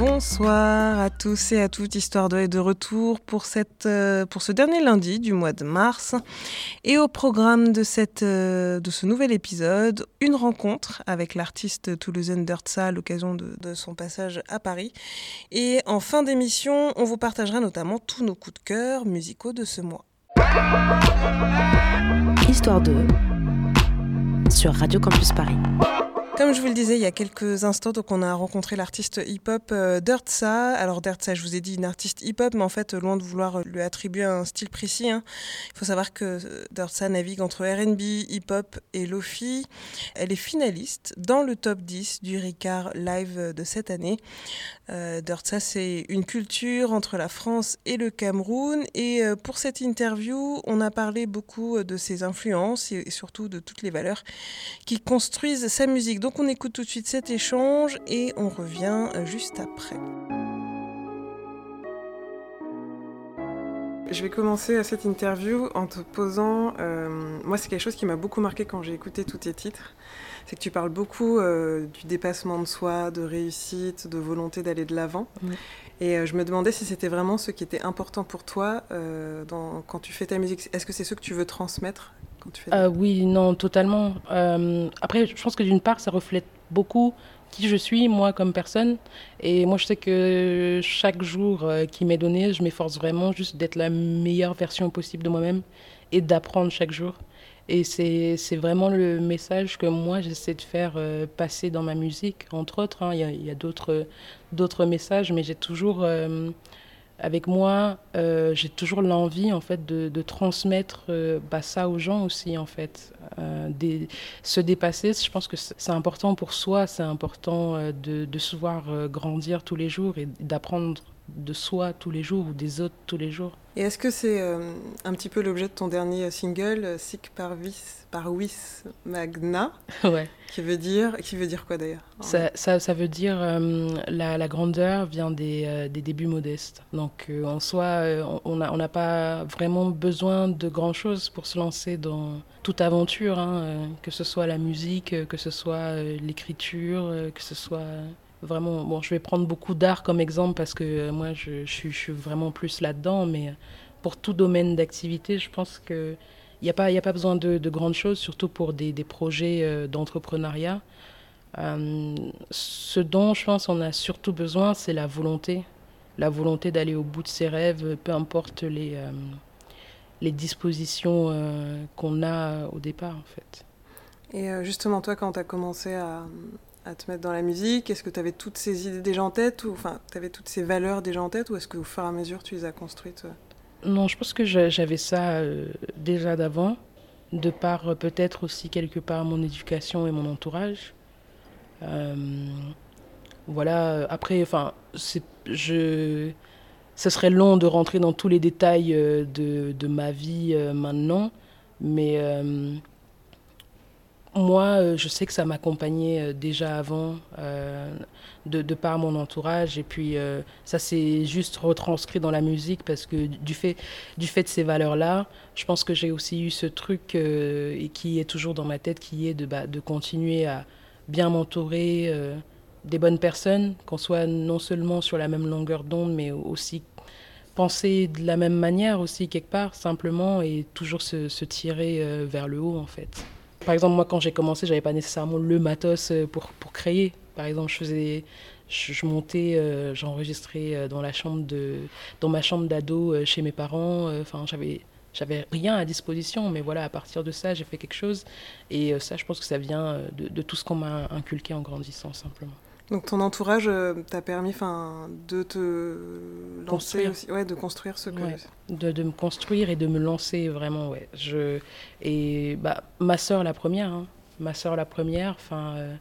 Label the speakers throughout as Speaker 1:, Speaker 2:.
Speaker 1: Bonsoir à tous et à toutes, Histoire 2 est de retour pour, cette, euh, pour ce dernier lundi du mois de mars. Et au programme de, cette, euh, de ce nouvel épisode, une rencontre avec l'artiste toulousaine Dirtsa à l'occasion de, de son passage à Paris. Et en fin d'émission, on vous partagera notamment tous nos coups de cœur musicaux de ce mois.
Speaker 2: Histoire 2 sur Radio Campus Paris.
Speaker 1: Comme je vous le disais il y a quelques instants, donc on a rencontré l'artiste hip-hop euh, Dirtsa. Alors Dirtsa, je vous ai dit une artiste hip-hop, mais en fait, loin de vouloir lui attribuer un style précis, hein, il faut savoir que Dirtsa navigue entre R&B, hip-hop et lofi. Elle est finaliste dans le top 10 du Ricard Live de cette année. Euh, Dirtsa, c'est une culture entre la France et le Cameroun. Et euh, pour cette interview, on a parlé beaucoup de ses influences et surtout de toutes les valeurs qui construisent sa musique. Donc on écoute tout de suite cet échange et on revient juste après. Je vais commencer cette interview en te posant. Euh, moi, c'est quelque chose qui m'a beaucoup marqué quand j'ai écouté tous tes titres. C'est que tu parles beaucoup euh, du dépassement de soi, de réussite, de volonté d'aller de l'avant. Et euh, je me demandais si c'était vraiment ce qui était important pour toi euh, dans, quand tu fais ta musique. Est-ce que c'est ce que tu veux transmettre quand tu fais
Speaker 3: euh, Oui, non, totalement. après, je pense que d'une part, ça reflète beaucoup qui je suis, moi, comme personne. Et moi, je sais que chaque jour qui m'est donné, je m'efforce vraiment juste d'être la meilleure version possible de moi-même et d'apprendre chaque jour. Et c'est vraiment le message que moi, j'essaie de faire euh, passer dans ma musique, entre autres. Hein. Il y a, a d'autres messages, mais j'ai toujours, euh, avec moi, euh, j'ai toujours l'envie, en fait, de, transmettre euh, bah, ça aux gens aussi, en fait. Des, se dépasser, je pense que c'est important pour soi, c'est important de, de se voir grandir tous les jours et d'apprendre de soi tous les jours ou des autres tous les jours.
Speaker 1: Et est-ce que c'est euh, un petit peu l'objet de ton dernier single, euh, Sic Parvis, Parvis Magna?
Speaker 3: Ouais.
Speaker 1: Qui veut dire, qui veut dire quoi d'ailleurs?
Speaker 3: Ça, ça, ça, veut dire euh, la, la, grandeur vient des, euh, des débuts modestes. Donc euh, en soi, on n'a on pas vraiment besoin de grand-chose pour se lancer dans toute aventure, hein, que ce soit la musique, que ce soit l'écriture, que ce soit vraiment bon je vais prendre beaucoup d'art comme exemple parce que euh, moi je, je, je, suis vraiment plus là-dedans mais pour tout domaine d'activité je pense que il n'y a pas a pas besoin de, de, grandes choses surtout pour des, des projets euh, d'entrepreneuriat. Euh, ce dont je pense on a surtout besoin c'est la volonté. La volonté d'aller au bout de ses rêves peu importe les euh, les dispositions euh, qu'on a au départ en fait.
Speaker 1: Et euh, justement toi quand tu as commencé à à te mettre dans la musique? Est-ce que tu avais toutes ces idées déjà en tête ou enfin tu avais toutes ces valeurs déjà en tête ou est-ce qu'au fur et à mesure tu les as construites
Speaker 3: Non, je pense que j'avais ça euh, déjà d'avant, de par euh, peut-être aussi quelque part mon éducation et mon entourage. Euh, voilà, après, enfin, je. Ce serait long de rentrer dans tous les détails euh, de, de ma vie euh, maintenant, mais euh, moi, euh, je sais que ça m'accompagnait euh, déjà avant, euh, de, par mon entourage, et puis ça s'est juste retranscrit dans la musique parce que du fait, du fait de ces valeurs-là, je pense que j'ai aussi eu ce truc et qui est toujours dans ma tête, qui est de, bah, continuer à bien m'entourer des bonnes personnes, qu'on soit non seulement sur la même longueur d'onde, mais aussi penser de la même manière aussi quelque part, simplement, et toujours se tirer vers le haut en fait. Par exemple, moi, quand j'ai commencé, j'avais pas nécessairement le matos euh, pour, pour créer. Par exemple, je faisais, je, montais, euh, j'enregistrais euh, dans la chambre de, dans ma chambre d'ado chez mes parents. Enfin, j'avais, j'avais rien à disposition, mais voilà, à partir de ça, j'ai fait quelque chose. Et ça, je pense que ça vient de, de tout ce qu'on m'a inculqué en grandissant, simplement.
Speaker 1: Donc ton entourage euh, t'a permis de te lancer aussi, ouais, de construire ce que...
Speaker 3: Ouais, de, de, me construire et de me lancer vraiment, ouais. Je, et bah, ma sœur la première, hein. ma sœur la première, enfin... Euh,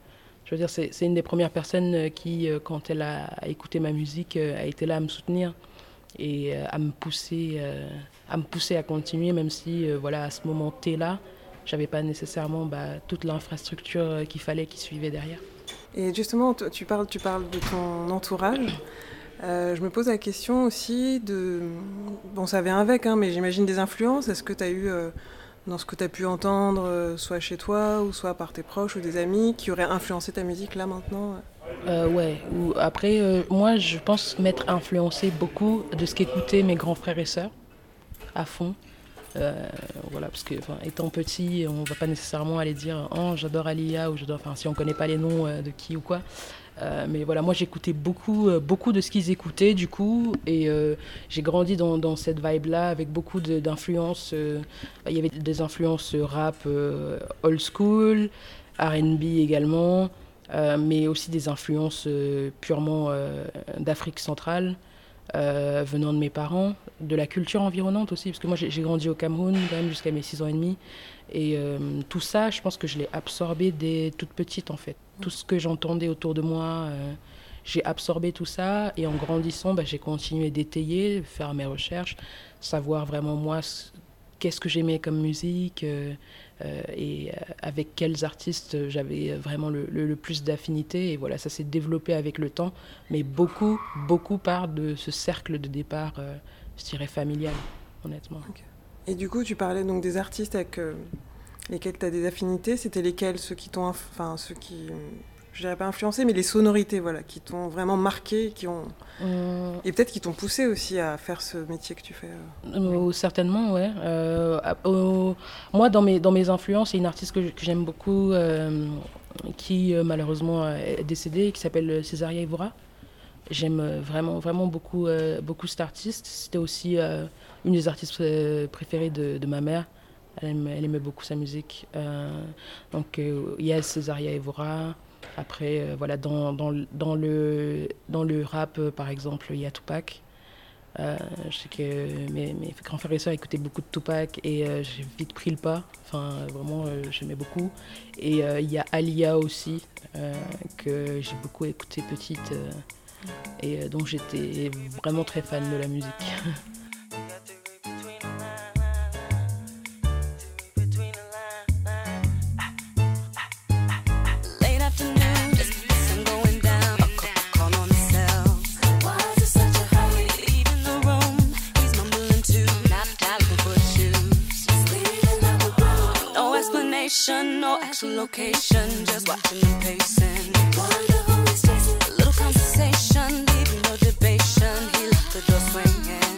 Speaker 3: je veux dire, c'est une des premières personnes qui, euh, quand elle a écouté ma musique, a été là à me soutenir. et à me pousser à me pousser à continuer même si voilà à ce moment T là j'avais pas nécessairement bah, toute l'infrastructure qu'il fallait qui suivait derrière.
Speaker 1: Et justement, tu parles, tu parles de ton entourage. Euh, je me pose la question aussi de. Bon, ça vient avec, hein, mais j'imagine des influences. Est-ce que tu as eu, euh, dans ce que tu as pu entendre, euh, soit chez toi, ou soit par tes proches ou des amis, qui auraient influencé ta musique là maintenant
Speaker 3: Ouais. Ou, après, moi, je pense m'être influencé beaucoup de ce qu'écoutaient mes grands frères et sœurs, à fond. Voilà, parce que étant petit, on va pas nécessairement aller dire oh j'adore Alia ou j'adore, enfin si on connaît pas les noms de qui ou quoi, euh, mais voilà, moi j'écoutais beaucoup, euh, beaucoup de ce qu'ils écoutaient du coup, et euh, j'ai grandi dans, dans cette vibe-là avec beaucoup d'influences. il y avait des influences rap old school, RB également, mais aussi des influences purement d'Afrique centrale. Venant de mes parents, de la culture environnante aussi, parce que moi j'ai grandi au Cameroun quand même jusqu'à mes 6 ans et demi, et tout ça, je pense que je l'ai absorbé dès toute petite en fait. Tout ce que j'entendais autour de moi, euh, j'ai absorbé tout ça. Et en grandissant, bah, j'ai continué d'étayer, faire mes recherches, savoir vraiment moi qu'est-ce que j'aimais comme musique euh, euh, et avec quels artistes j'avais vraiment le, plus d'affinité. Et voilà, ça s'est développé avec le temps, mais beaucoup, beaucoup part de ce cercle de départ, je dirais familial, honnêtement.
Speaker 1: Et du coup, tu parlais donc des artistes avec lesquels tu as des affinités, c'était lesquels ceux qui t'ont, enfin ceux qui, je dirais pas influencé, mais les sonorités, voilà, qui t'ont vraiment marqué, qui ont, euh. et peut-être qui t'ont poussé aussi à faire ce métier que tu fais.
Speaker 3: Euh. Euh, certainement, ouais. moi, dans mes dans mes influences, il y a une artiste que, j'aime beaucoup, qui malheureusement est décédée, qui s'appelle Césaria Evora. J'aime vraiment vraiment beaucoup beaucoup cet artiste. C'était aussi une des artistes préférées de, de ma mère. Elle, aimait beaucoup sa musique. Euh, donc euh, il y a Césaria Evora. Après, euh, voilà, dans, le, rap, par exemple, il y a Tupac. je sais que mes, mes, grands frères et sœurs écoutaient beaucoup de Tupac et j'ai vite pris le pas. Enfin, vraiment, j'aimais beaucoup. Et il y a Alia aussi, que j'ai beaucoup écouté petite. et donc j'étais vraiment très fan de la musique. location, just watching them pacing. A little conversation, leaving no debation. He left the door swinging.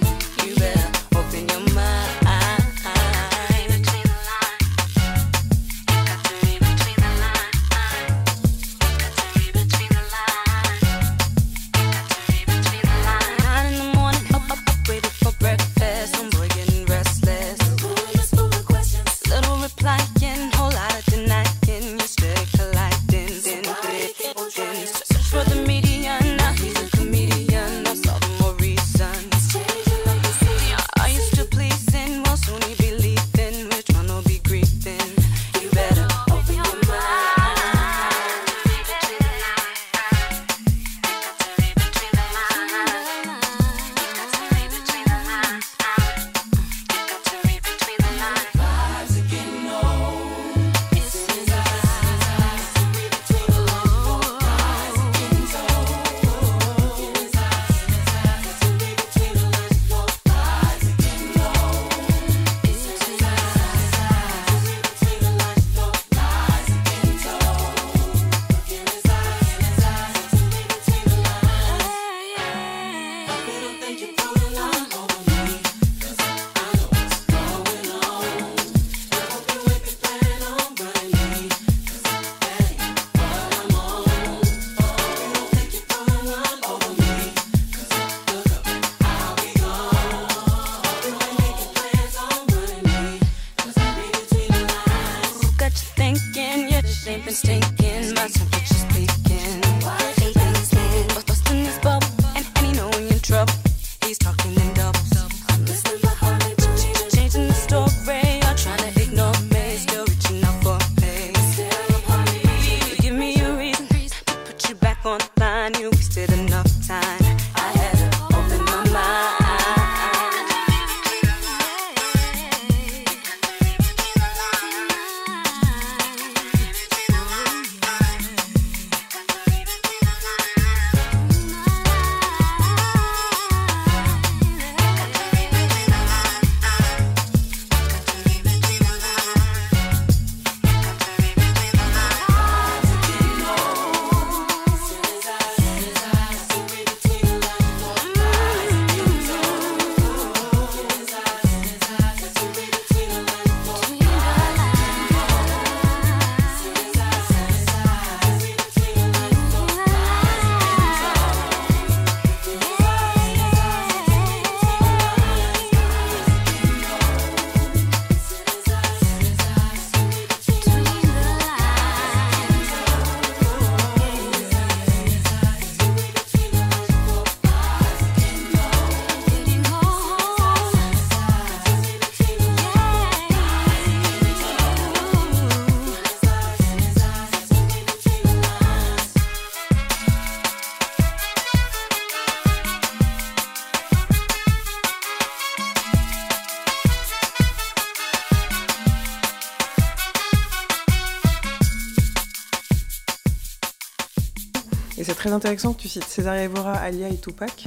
Speaker 1: Très intéressant que tu cites César Evora, Alia et Tupac.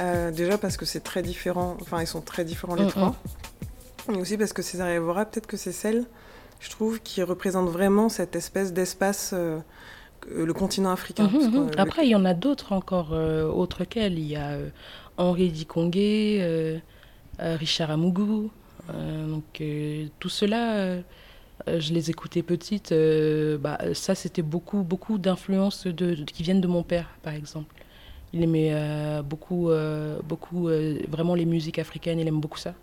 Speaker 1: Euh, déjà parce que c'est très différent, enfin ils sont très différents les
Speaker 3: Mm,
Speaker 1: trois. Mais aussi parce que César Evora, peut-être que c'est celle, je trouve, qui représente vraiment cette espèce d'espace, euh, le continent africain. Parce
Speaker 3: mhm.
Speaker 1: euh, le-
Speaker 3: Après, il y en a d'autres encore, euh, autres qu'elle. Il y a Henri Dikongué, euh, Richard Amougou. donc, tout cela, je les écoutais petites. euh, bah, ça, c'était beaucoup, beaucoup d'influences qui viennent de mon père, par exemple. Il aimait euh, beaucoup, euh, beaucoup euh, vraiment les musiques africaines. Il aime beaucoup ça.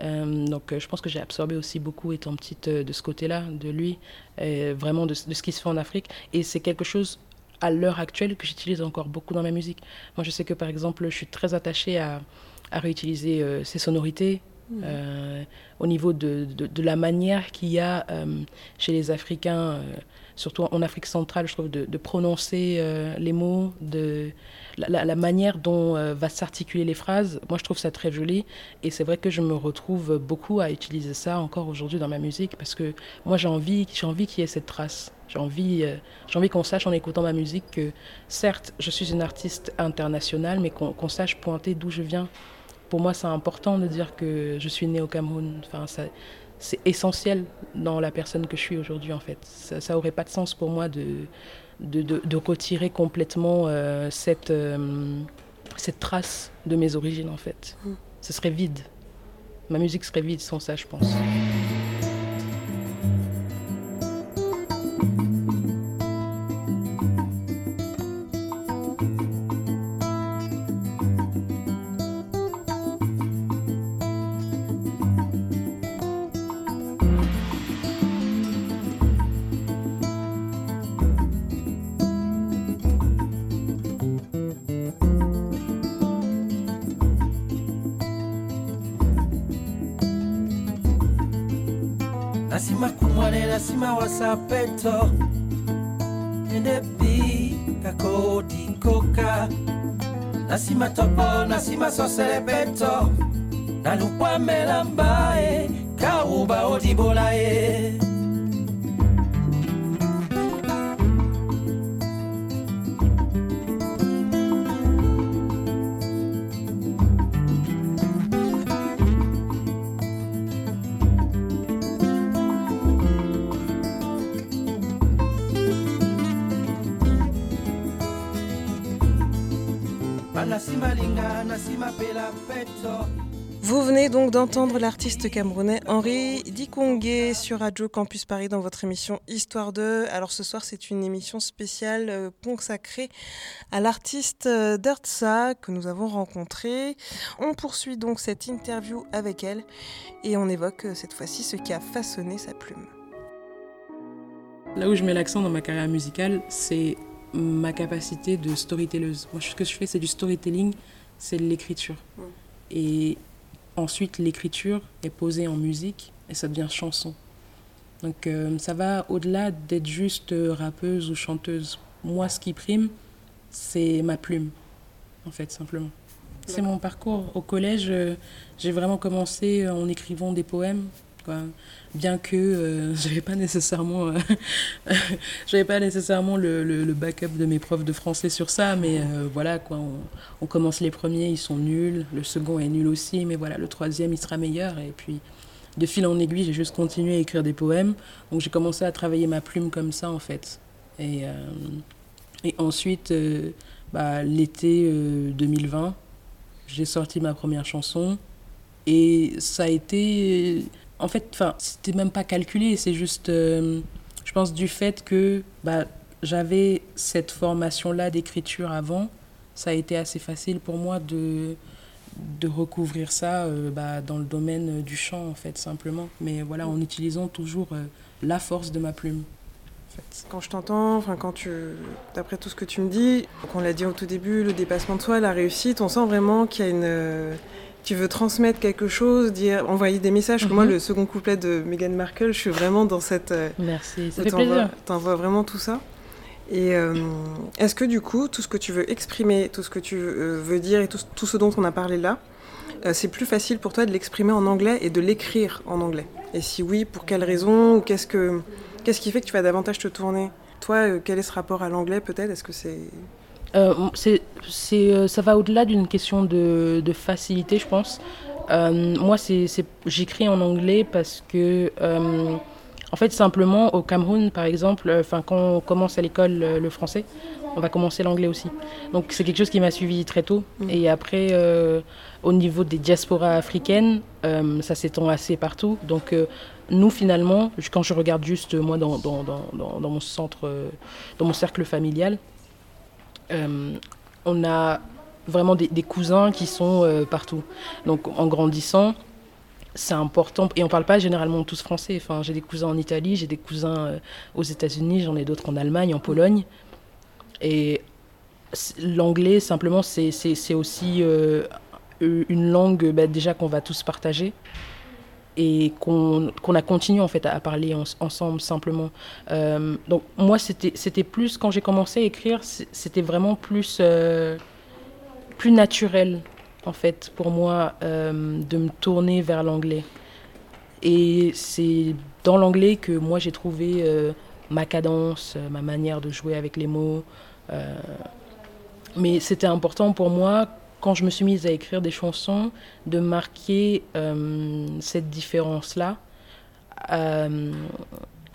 Speaker 3: Euh, donc, euh, je pense que j'ai absorbé aussi beaucoup, étant petite, euh, de ce côté-là, de lui, euh, vraiment de, ce qui se fait en Afrique. Et c'est quelque chose à l'heure actuelle que j'utilise encore beaucoup dans ma musique. Moi, je sais que par exemple, je suis très attachée à, à réutiliser euh, ces sonorités. Euh, au niveau de, de, la manière qu'il y a euh, chez les Africains, euh, surtout en Afrique centrale, je trouve, de, prononcer les mots, de la, manière dont va s'articuler les phrases. Moi, je trouve ça très joli. Et c'est vrai que je me retrouve beaucoup à utiliser ça encore aujourd'hui dans ma musique parce que moi, j'ai envie, j'ai envie qu'il y ait cette trace. J'ai envie, j'ai envie qu'on sache en écoutant ma musique que, certes, je suis une artiste internationale, mais qu'on sache pointer d'où je viens. Pour moi, c'est important de dire que je suis née au Cameroun. Enfin, c'est essentiel dans la personne que je suis aujourd'hui, en fait. Ça, ça aurait pas de sens pour moi de, de, de, de retirer complètement euh, cette, euh, cette trace de mes origines, en fait.
Speaker 1: Mm.
Speaker 3: Ce serait vide. Ma musique serait vide sans ça, je pense.
Speaker 4: kakodi koka nasima topo nasima sosebeto na lukwamela mbae kauba odibola ye
Speaker 1: Vous venez donc d'entendre l'artiste camerounais Henri Dikongué sur Radio Campus Paris dans votre émission Histoire 2. Alors ce soir, c'est une émission spéciale euh, consacrée à l'artiste euh, Dirtsa que nous avons rencontré. On poursuit donc cette interview avec elle et on évoque euh, cette fois-ci ce qui a façonné sa plume.
Speaker 3: Là où je mets l'accent dans ma carrière musicale, c'est ma capacité de storytelleuse. Moi, ce que je fais, c'est du storytelling, c'est l'écriture. Et ensuite, l'écriture est posée en musique et ça devient chanson. Donc, euh, ça va au-delà d'être juste euh, rappeuse ou chanteuse. Moi, ce qui prime, c'est ma plume, en fait, simplement. C'est mon parcours. Au collège, euh, j'ai vraiment commencé en écrivant des poèmes. Quoi. Bien que euh, j'avais pas nécessairement, euh, j'avais pas nécessairement le, le- le backup de mes profs de français sur ça, mais euh, voilà quoi. On, on commence les premiers, ils sont nuls. Le second est nul aussi, mais voilà, le troisième il sera meilleur. Et puis de fil en aiguille, j'ai juste continué à écrire des poèmes. Donc j'ai commencé à travailler ma plume comme ça en fait. Et, euh, et ensuite, bah, l'été euh, 2020, j'ai sorti ma première chanson. Et ça a été. En fait, enfin, c'était même pas calculé, c'est juste. euh, je pense du fait que bah, j'avais cette formation-là d'écriture avant, ça a été assez facile pour moi de, de recouvrir ça euh, bah, dans le domaine du chant, en fait, simplement. Mais voilà, en utilisant toujours euh, la force de ma plume.
Speaker 1: Quand je t'entends, enfin quand tu, d'après tout ce que tu me dis, donc on l'a dit au tout début, le dépassement de soi, la réussite, on sent vraiment qu'il y a une, tu veux transmettre quelque chose, dire, envoyer des messages. Moi,
Speaker 3: Mhm.
Speaker 1: le second couplet de Meghan Markle, je suis vraiment dans cette, euh,
Speaker 3: Merci, ça fait plaisir.
Speaker 1: T'envoies vraiment tout ça. Et euh, est-ce que du coup, tout ce que tu veux exprimer, tout ce que tu euh, veux dire et tout, tout ce dont on a parlé là, euh, c'est plus facile pour toi de l'exprimer en anglais et de l'écrire en anglais? Et si oui, pour quelles raisons Ou qu'est-ce que qu'est-ce qui fait que tu vas davantage te tourner? Toi, euh, quel est ce rapport à l'anglais peut-être? Est-ce que c'est...
Speaker 3: Euh, c'est, c'est, euh, ça va au-delà d'une question de, de facilité, je pense. Euh, moi, c'est, c'est, j'écris en anglais parce que, euh, en fait, simplement, au Cameroun, par exemple, enfin, quand on commence à l'école le français, on va commencer l'anglais aussi. Donc, c'est quelque chose qui m'a suivi très tôt.
Speaker 1: Mhm.
Speaker 3: Et après, au niveau des diasporas africaines, ça s'étend assez partout. Donc, nous, finalement, quand je regarde juste, moi, dans, dans, dans, dans, dans mon centre, dans mon cercle familial, on a vraiment des, cousins qui sont euh, partout. Donc en grandissant, c'est important. Et on parle pas généralement tous français. Enfin, j'ai des cousins en Italie, j'ai des cousins euh, aux États-Unis, j'en ai d'autres en Allemagne, en Pologne. Et l'anglais, simplement, c'est aussi euh, une langue bah, déjà qu'on va tous partager et qu'on a continué en fait à, parler en- ensemble simplement. Euh, donc moi c'était plus quand j'ai commencé à écrire c'était vraiment plus euh, plus naturel en fait pour moi euh, de me tourner vers l'anglais et c'est dans l'anglais que moi j'ai trouvé ma cadence ma manière de jouer avec les mots mais c'était important pour moi quand je me suis mise à écrire des chansons de marquer euh, cette différence là euh,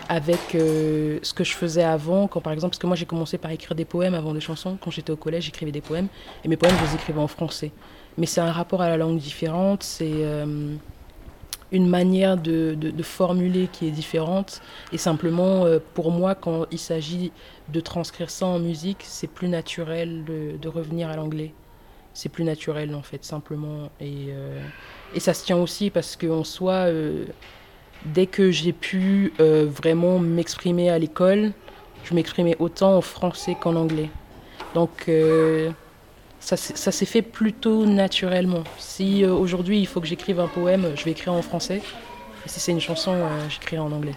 Speaker 3: avec euh, ce que je faisais avant, quand par exemple, parce que moi j'ai commencé par écrire des poèmes avant des chansons, quand j'étais au collège j'écrivais des poèmes, et mes poèmes je les écrivais en français. Mais c'est un rapport à la langue différente, c'est une manière de, formuler qui est différente, et simplement pour moi quand il s'agit de transcrire ça en musique, c'est plus naturel de revenir à l'anglais. C'est plus naturel en fait, simplement. Et, euh, et ça se tient aussi parce qu'en soi, euh, dès que j'ai pu euh, vraiment m'exprimer à l'école, je m'exprimais autant en français qu'en anglais. Donc ça, ça s'est fait plutôt naturellement. Si aujourd'hui il faut que j'écrive un poème, je vais écrire en français. Et si c'est une chanson, j'écrirai en anglais.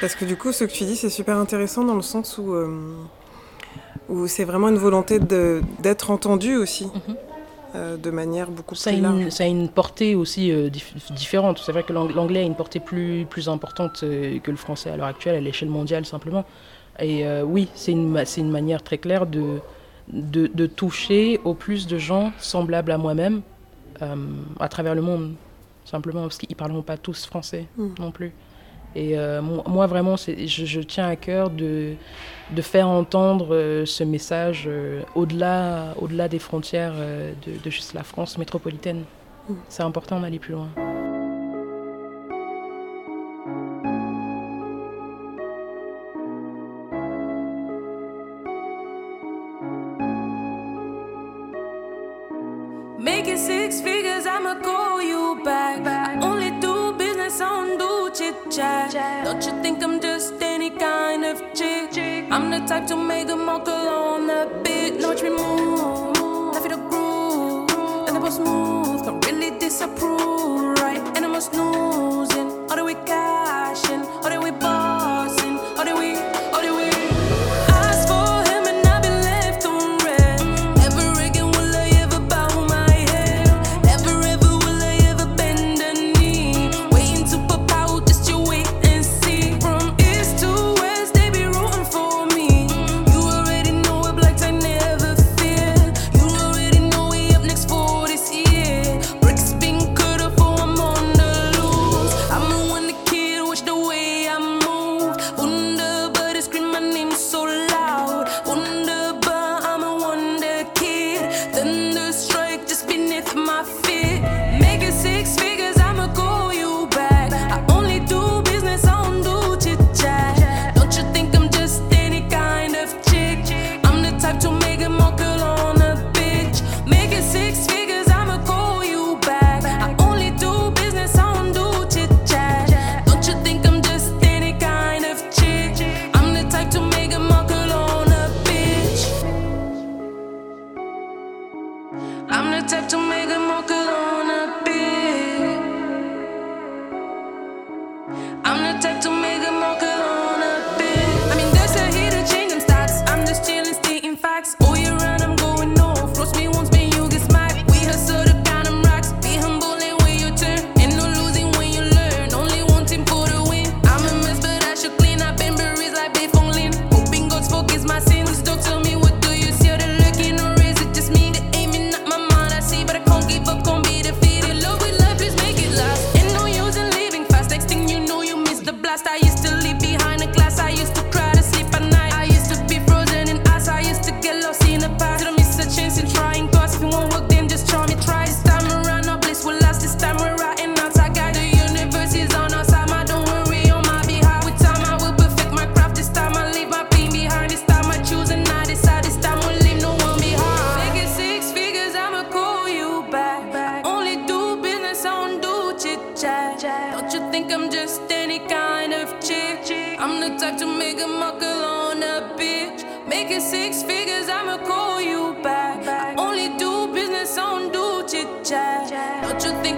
Speaker 1: Parce que du coup, ce que tu dis, c'est super intéressant dans le sens où, où c'est vraiment une volonté d'être entendu aussi,
Speaker 3: Mhm.
Speaker 1: euh, de manière beaucoup
Speaker 3: Ça a,
Speaker 1: plus large.
Speaker 3: une, ça a une portée aussi euh, dif- différente. C'est vrai que l'ang- l'anglais a une portée plus, plus importante euh, que le français à l'heure actuelle, à l'échelle mondiale simplement. Et oui, c'est une, une manière très claire de, de, de toucher au plus de gens semblables à moi-même à travers le monde, simplement parce qu'ils ne parleront pas tous français
Speaker 1: Mm.
Speaker 3: non plus. Et euh, moi, vraiment, je, je tiens à cœur de, de faire entendre euh, ce message euh, au-delà au -delà des frontières euh, de, de juste la France métropolitaine.
Speaker 1: Mm.
Speaker 3: C'est important d'aller plus loin.
Speaker 5: Making six figures, I'ma call you back. Chat. Don't you think I'm just any kind of chick? I'm the type to make a mockle on the beat. Watch me move, I feel the groove, and the boss smooth. Can't really disapprove, right? And I'm a snoozing. Or do we cashing? Or do we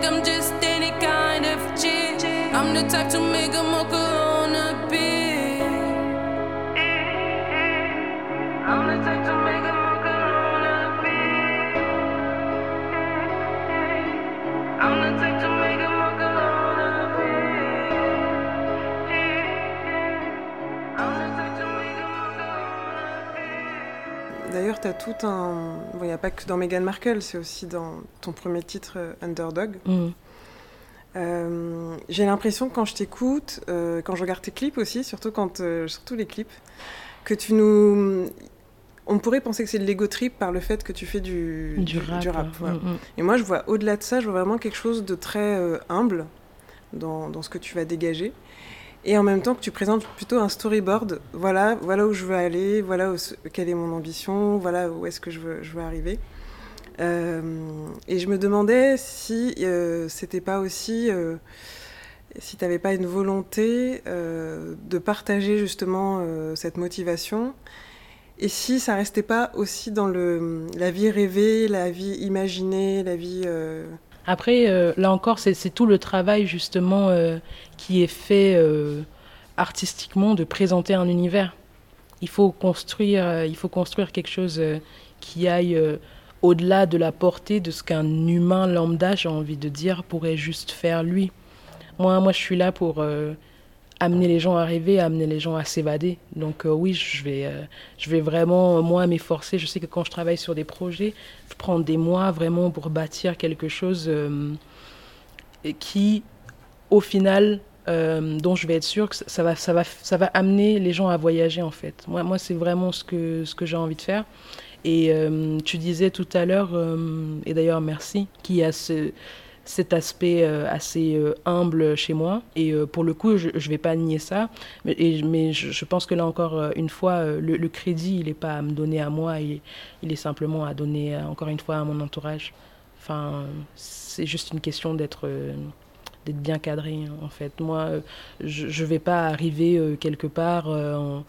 Speaker 5: I'm just any kind of chick? I'm the type to make a muckle
Speaker 1: D'ailleurs, tu as tout un. Bon, il n'y a pas que dans Meghan Markle, c'est aussi dans ton premier titre, euh, Underdog.
Speaker 3: Mm.
Speaker 1: Euh, J'ai l'impression quand je t'écoute, euh, quand je regarde tes clips aussi, surtout, quand, euh, surtout les clips, que tu nous. On pourrait penser que c'est de l'ego trip par le fait que tu fais du,
Speaker 3: Du rap.
Speaker 1: ouais.
Speaker 3: Mm, mm.
Speaker 1: Et moi, je vois au-delà de ça, je vois vraiment quelque chose de très humble dans, dans ce que tu vas dégager. Et en même temps que tu présentes plutôt un storyboard. Voilà, voilà où je veux aller, voilà quelle est mon ambition, voilà où est-ce que je veux, arriver. Euh, et je me demandais si euh, c'était pas aussi, euh, si tu n'avais pas une volonté de partager justement cette motivation. Et si ça restait pas aussi dans le, la vie rêvée, la vie imaginée, la vie.
Speaker 3: Après, euh, là encore, c'est tout le travail justement euh, qui est fait euh, artistiquement de présenter un univers. Il faut construire, il faut construire quelque chose qui aille au-delà de la portée de ce qu'un humain lambda, j'ai envie de dire, pourrait juste faire lui. Moi, moi, je suis là pour amener les gens à rêver, amener les gens à s'évader. Donc euh, oui, je vais, euh, je vais vraiment, moi, m'efforcer. Je sais que quand je travaille sur des projets, je prends des mois vraiment pour bâtir quelque chose euh, qui, au final, dont je vais être sûre que ça va, ça, va, ça va amener les gens à voyager, en fait. Moi, moi c'est vraiment ce que, ce que j'ai envie de faire. Et tu disais tout à l'heure, et d'ailleurs merci, qu'il y a ce, cet aspect euh, assez euh, humble chez moi. Et euh, pour le coup, je ne vais pas nier ça. Mais, mais je, pense que là encore, une fois, le, crédit, il n'est pas à me donner à moi, il, est simplement à donner, encore une fois, à mon entourage. Enfin, c'est juste une question d'être d'être bien cadré, en fait. Moi, je ne vais pas arriver quelque part en,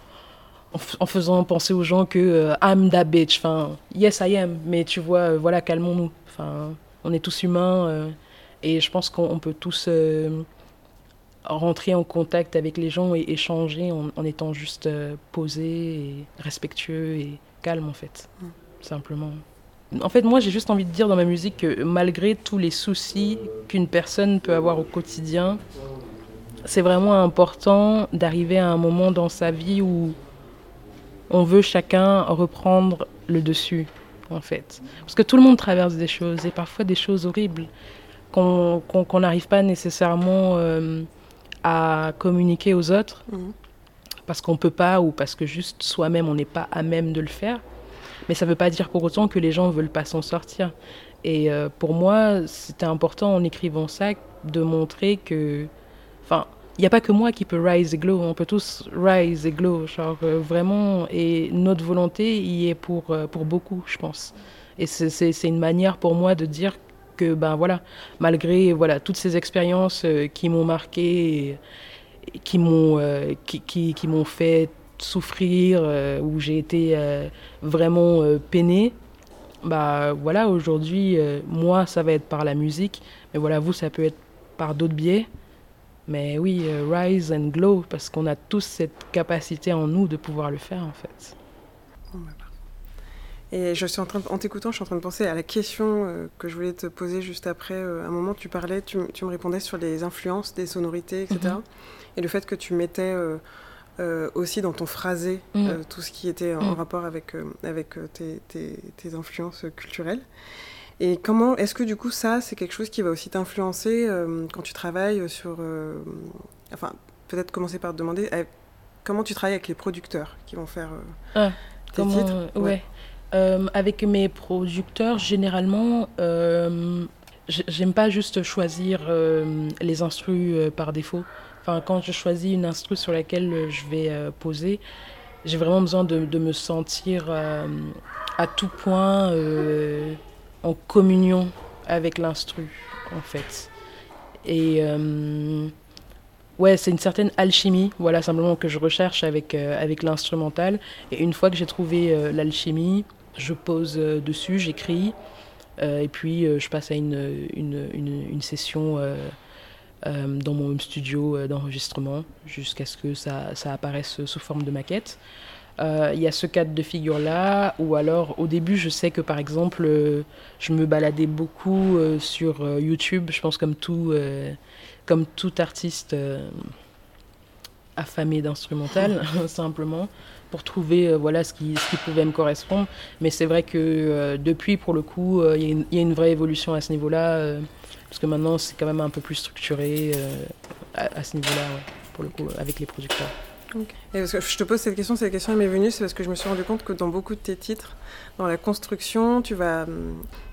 Speaker 3: faisant penser aux gens que I'm that bitch. Enfin, yes, I am. Mais tu vois, voilà, calmons-nous. Enfin, on est tous humains et je pense qu'on on peut tous euh, rentrer en contact avec les gens et échanger en, en étant juste euh, posé et respectueux et calme, en fait.
Speaker 1: Mm.
Speaker 3: Simplement. En fait, moi, j'ai juste envie de dire dans ma musique que malgré tous les soucis qu'une personne peut avoir au quotidien, c'est vraiment important d'arriver à un moment dans sa vie où on veut chacun reprendre le dessus, en fait. Parce que tout le monde traverse des choses, et parfois des choses horribles, qu'on n'arrive pas nécessairement euh, à communiquer aux autres,
Speaker 1: Mhm.
Speaker 3: parce qu'on peut pas, ou parce que juste soi-même, on n'est pas à même de le faire. Mais ça ne veut pas dire pour autant que les gens ne veulent pas s'en sortir. Et euh, pour moi, c'était important en écrivant ça de montrer que... Enfin, il n'y a pas que moi qui peut rise et glow, on peut tous rise et glow, genre euh, vraiment, et notre volonté y est pour, pour beaucoup, je pense. Et c'est une manière pour moi de dire que, ben voilà, malgré voilà, toutes ces expériences euh, qui m'ont marqué, qui m'ont euh, qui, qui, qui m'ont fait souffrir, euh, où j'ai été vraiment peinée, bah voilà, aujourd'hui, moi, ça va être par la musique, mais voilà, vous, ça peut être par d'autres biais. Mais oui, rise and glow, parce qu'on a tous cette capacité en nous de pouvoir le faire, en fait.
Speaker 1: Et je suis en train de- en t'écoutant, je suis en train de penser à la question euh, que je voulais te poser juste après. Euh, à un moment, tu parlais, tu, tu me répondais sur les influences des sonorités, etc.
Speaker 3: Mhm.
Speaker 1: Et le fait que tu mettais euh, aussi dans ton phrasé
Speaker 3: Mhm.
Speaker 1: tout ce qui était en
Speaker 3: Mhm.
Speaker 1: rapport avec, avec tes, tes- tes influences culturelles. Et comment, est-ce que du coup, ça, c'est quelque chose qui va aussi t'influencer quand tu travailles sur. enfin, peut-être commencer par te demander euh, comment tu travailles avec les producteurs qui vont faire tes titres?
Speaker 3: ouais. Euh, avec mes producteurs, généralement, euh, j'aime pas juste choisir euh, les instrus par défaut. Enfin, quand je choisis une instru sur laquelle je vais poser, j'ai vraiment besoin de, me sentir à tout point en communion avec l'instru, en fait. Et ouais, c'est une certaine alchimie, voilà, simplement que je recherche avec, avec l'instrumental. Et une fois que j'ai trouvé l'alchimie, je pose euh, dessus, j'écris, euh, et puis euh, je passe à une, une, une, session dans mon home studio d'enregistrement jusqu'à ce que ça, ça apparaisse sous forme de maquette. Il y a ce cadre de figure-là, ou alors au début, je sais que par exemple, je me baladais beaucoup sur YouTube, je pense comme tout, comme tout artiste euh, affamé d'instrumental, simplement, pour trouver euh, voilà, ce, qui, ce qui pouvait me correspondre. Mais c'est vrai que euh, depuis, pour le coup, euh, il y, a une- il y a une vraie évolution à ce niveau-là, euh, parce que maintenant, c'est quand même un peu plus structuré euh, à, à ce niveau-là, ouais, pour le coup, avec les producteurs.
Speaker 1: Et parce que je te pose cette question, cette question m'est venue, c'est parce que je me suis rendu compte que dans beaucoup de tes titres, dans la construction, tu vas,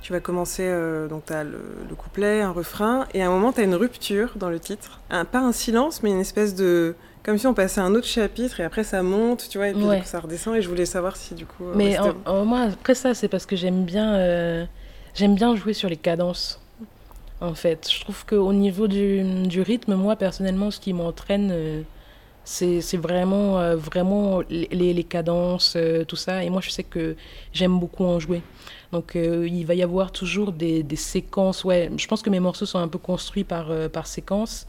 Speaker 1: tu vas commencer, euh, donc tu as le, le couplet, un refrain, et à un moment tu as une rupture dans le titre. Un, pas un silence, mais une espèce de. Comme si on passait à un autre chapitre, et après ça monte, tu vois, et puis
Speaker 3: Ouais.
Speaker 1: du coup, ça redescend, et je voulais savoir si du coup. euh,
Speaker 3: Mais
Speaker 1: ouais,
Speaker 3: en- en- moi, après ça, c'est parce que j'aime bien, euh, j'aime bien jouer sur les cadences. En fait, je trouve qu'au niveau du, du rythme, moi personnellement, ce qui m'entraîne, euh, c'est vraiment, euh, vraiment les, cadences, tout ça. Et moi, je sais que j'aime beaucoup en jouer. Donc, il va y avoir toujours des, des séquences. Ouais, je pense que mes morceaux sont un peu construits par, par séquences.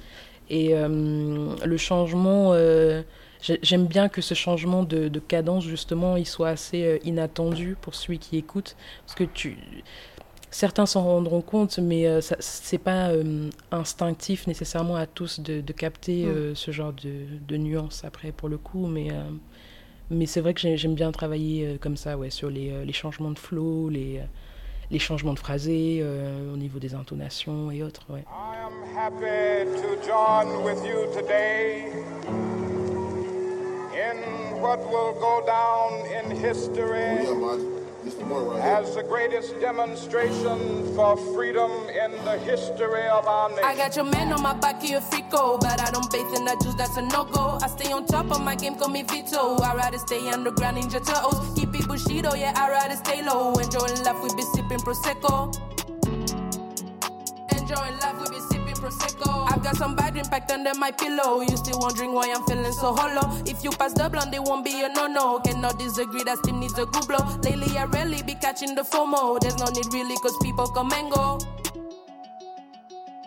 Speaker 3: Et euh, le changement. euh, j'ai- J'aime bien que ce changement de, de cadence, justement, il soit assez euh, inattendu pour celui qui écoute. Parce que tu... certains s'en rendront compte, mais euh, c'est pas euh, instinctif nécessairement à tous de, de capter
Speaker 1: Mm.
Speaker 3: ce genre de, de nuances après, pour le coup. Mais, mais c'est vrai que j'ai- j'aime bien travailler comme ça, ouais, sur les, les changements de flow, les, les changements de phrasé, euh, au niveau des intonations et autres. Ouais.
Speaker 6: I am happy to join with you today in what will go down in history as the greatest demonstration for freedom in the history of our nation.
Speaker 5: I got your man on my back, he a freako. But I don't bathe in that juice, that's a no go. I stay on top of my game, call me Vito. I rather stay underground, ninja turtles. Keep it Bushido, yeah, I rather stay low. Enjoying life, we be sipping Prosecco. Enjoying life, we be sipping Prosecco. Got some bad impact under my pillow. You still wondering why I'm feeling so hollow? If you pass the blunt, it won't be a no no. Cannot disagree, that still needs a good blow. Lately, I rarely be catching the FOMO. There's no need really, cause people come and go.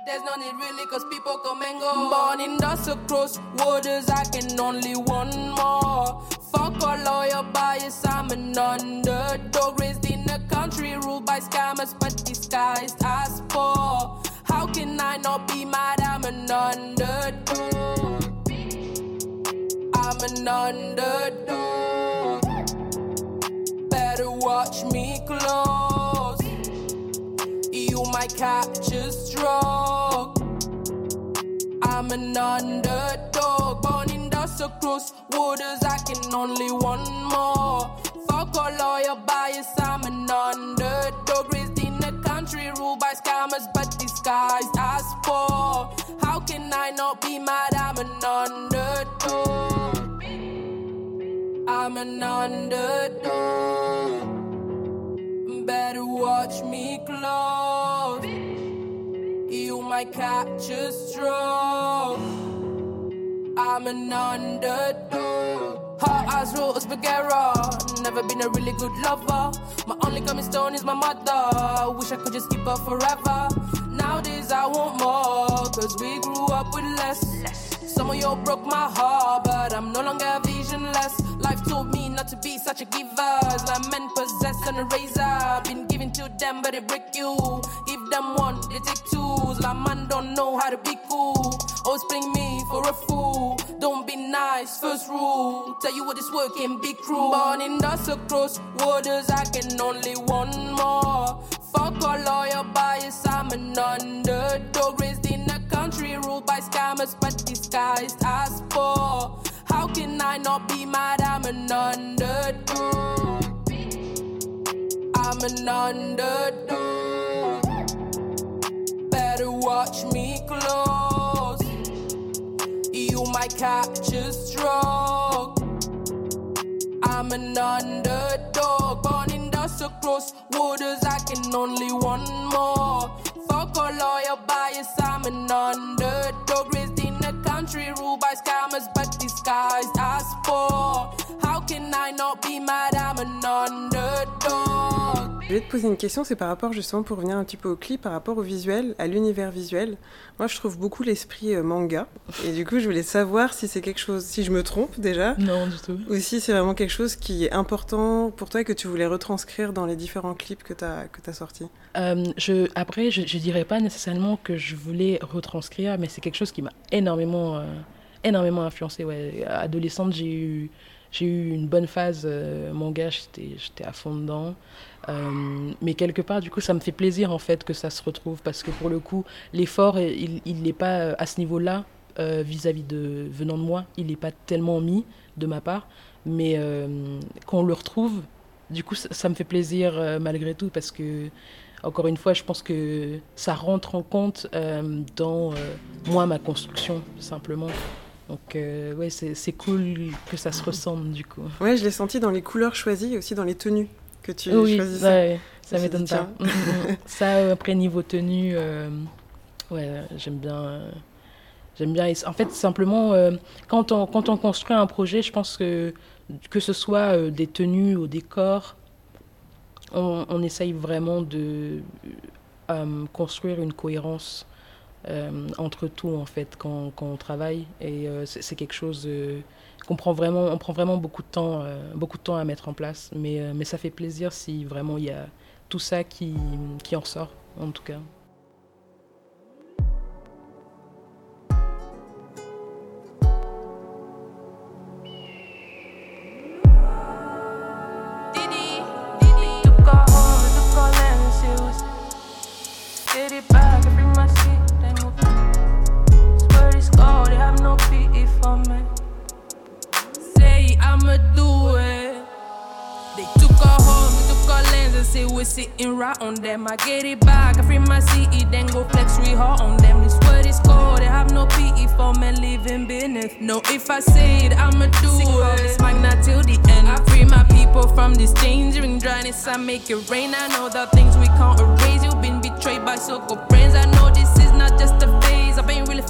Speaker 5: There's no need really, cause people come and go. Born in dust across waters, I can only one more. Fuck all lawyer bias, I'm an underdog. Raised in a country ruled by scammers, but disguised as poor. How can I not be mad? I'm an underdog. I'm an underdog. Better watch me close. You might catch a stroke. I'm an underdog, born in dust across waters. I can only one more. Fuck all lawyer bias. I'm an underdog, raised country ruled by scammers, but disguised as poor. How can I not be mad? I'm an underdog. I'm an underdog. Better watch me close. You might catch a stroke. I'm an underdog. Her eyes real as Bagheera. Never been a really good lover. My only coming stone is my mother. Wish I could just keep her forever. Nowadays I want more, cause we grew up with less. Some of y'all broke my heart, but I'm no longer visionless. Life taught me not to be such a giver. Like men possess an eraser. Been giving to them, but they break you. Them one, they take two. Like man don't know how to be cool. Always playing me for a fool. Don't be nice, first rule. Tell you what is working, be cruel. Born in dust across waters, I can only one more. Fuck all lawyer bias, I'm an underdog. Raised in a country ruled by scammers, but disguised as poor. How can I not be mad? I'm an underdog. I'm an underdog. Watch me close. You might catch a stroke. I'm an underdog, born in the dust across waters. I can only one more. Fuck all lawyer bias. I'm an underdog raised in a country ruled by scammers but disguised as poor. How can I not be mad? I'm an underdog.
Speaker 1: Je vais te poser une question, c'est par rapport justement pour revenir un petit peu au clip, par rapport au visuel, à l'univers visuel. Moi, je trouve beaucoup l'esprit euh, manga, et du coup, je voulais savoir si c'est quelque chose, si je me trompe déjà,
Speaker 3: Non, du tout.
Speaker 1: ou si c'est vraiment quelque chose qui est important pour toi et que tu voulais retranscrire dans les différents clips que tu as, que as sortis.
Speaker 3: Euh, je, après, je, je dirais pas nécessairement que je voulais retranscrire, mais c'est quelque chose qui m'a énormément, euh, énormément influencé. Ouais. Adolescente, j'ai eu, j'ai eu une bonne phase euh, manga, j'étais, à fond dedans. Euh, mais quelque part, du coup, ça me fait plaisir en fait que ça se retrouve parce que pour le coup, l'effort, il il n'est pas euh, à ce niveau-là euh, vis-à-vis de venant de moi, il n'est pas tellement mis de ma part, mais euh, qu'on le retrouve, du coup, ça, me fait plaisir euh, malgré tout parce que encore une fois, je pense que ça rentre en compte euh, dans euh, moi, ma construction, simplement. Donc, euh, ouais, c'est cool que ça se ressente, du coup.
Speaker 1: Ouais, je l'ai senti dans les couleurs choisies et aussi dans les tenues que tu
Speaker 3: oui,
Speaker 1: choisissais.
Speaker 3: ouais, ça m'étonne pas. Mm, mm, ça, euh, après, niveau tenue, euh, ouais, j'aime bien. euh, J'aime bien. En fait, simplement, quand, on, quand on construit un projet, je pense que que ce soit des tenues ou des corps, on, on essaye vraiment de construire une cohérence euh, entre tout, en fait, quand, on travaille. Et euh, c'est quelque chose euh, qu'on prend vraiment, on prend vraiment beaucoup de temps, beaucoup de temps à mettre en place. Mais, mais ça fait plaisir si vraiment il y a tout ça qui, qui en ressort, en tout cas.
Speaker 5: For me. Say I'ma do it. They took her home, we took her lands and say we're sitting right on them. I get it back, I free my city, then go flex real hard on them. This word is cold, they have no pity for men living beneath. No, if I say it, I'ma do it. This magna till the end. I free my people from this dangerous dryness. I make it rain. I know the things we can't erase. You've been betrayed by so-called.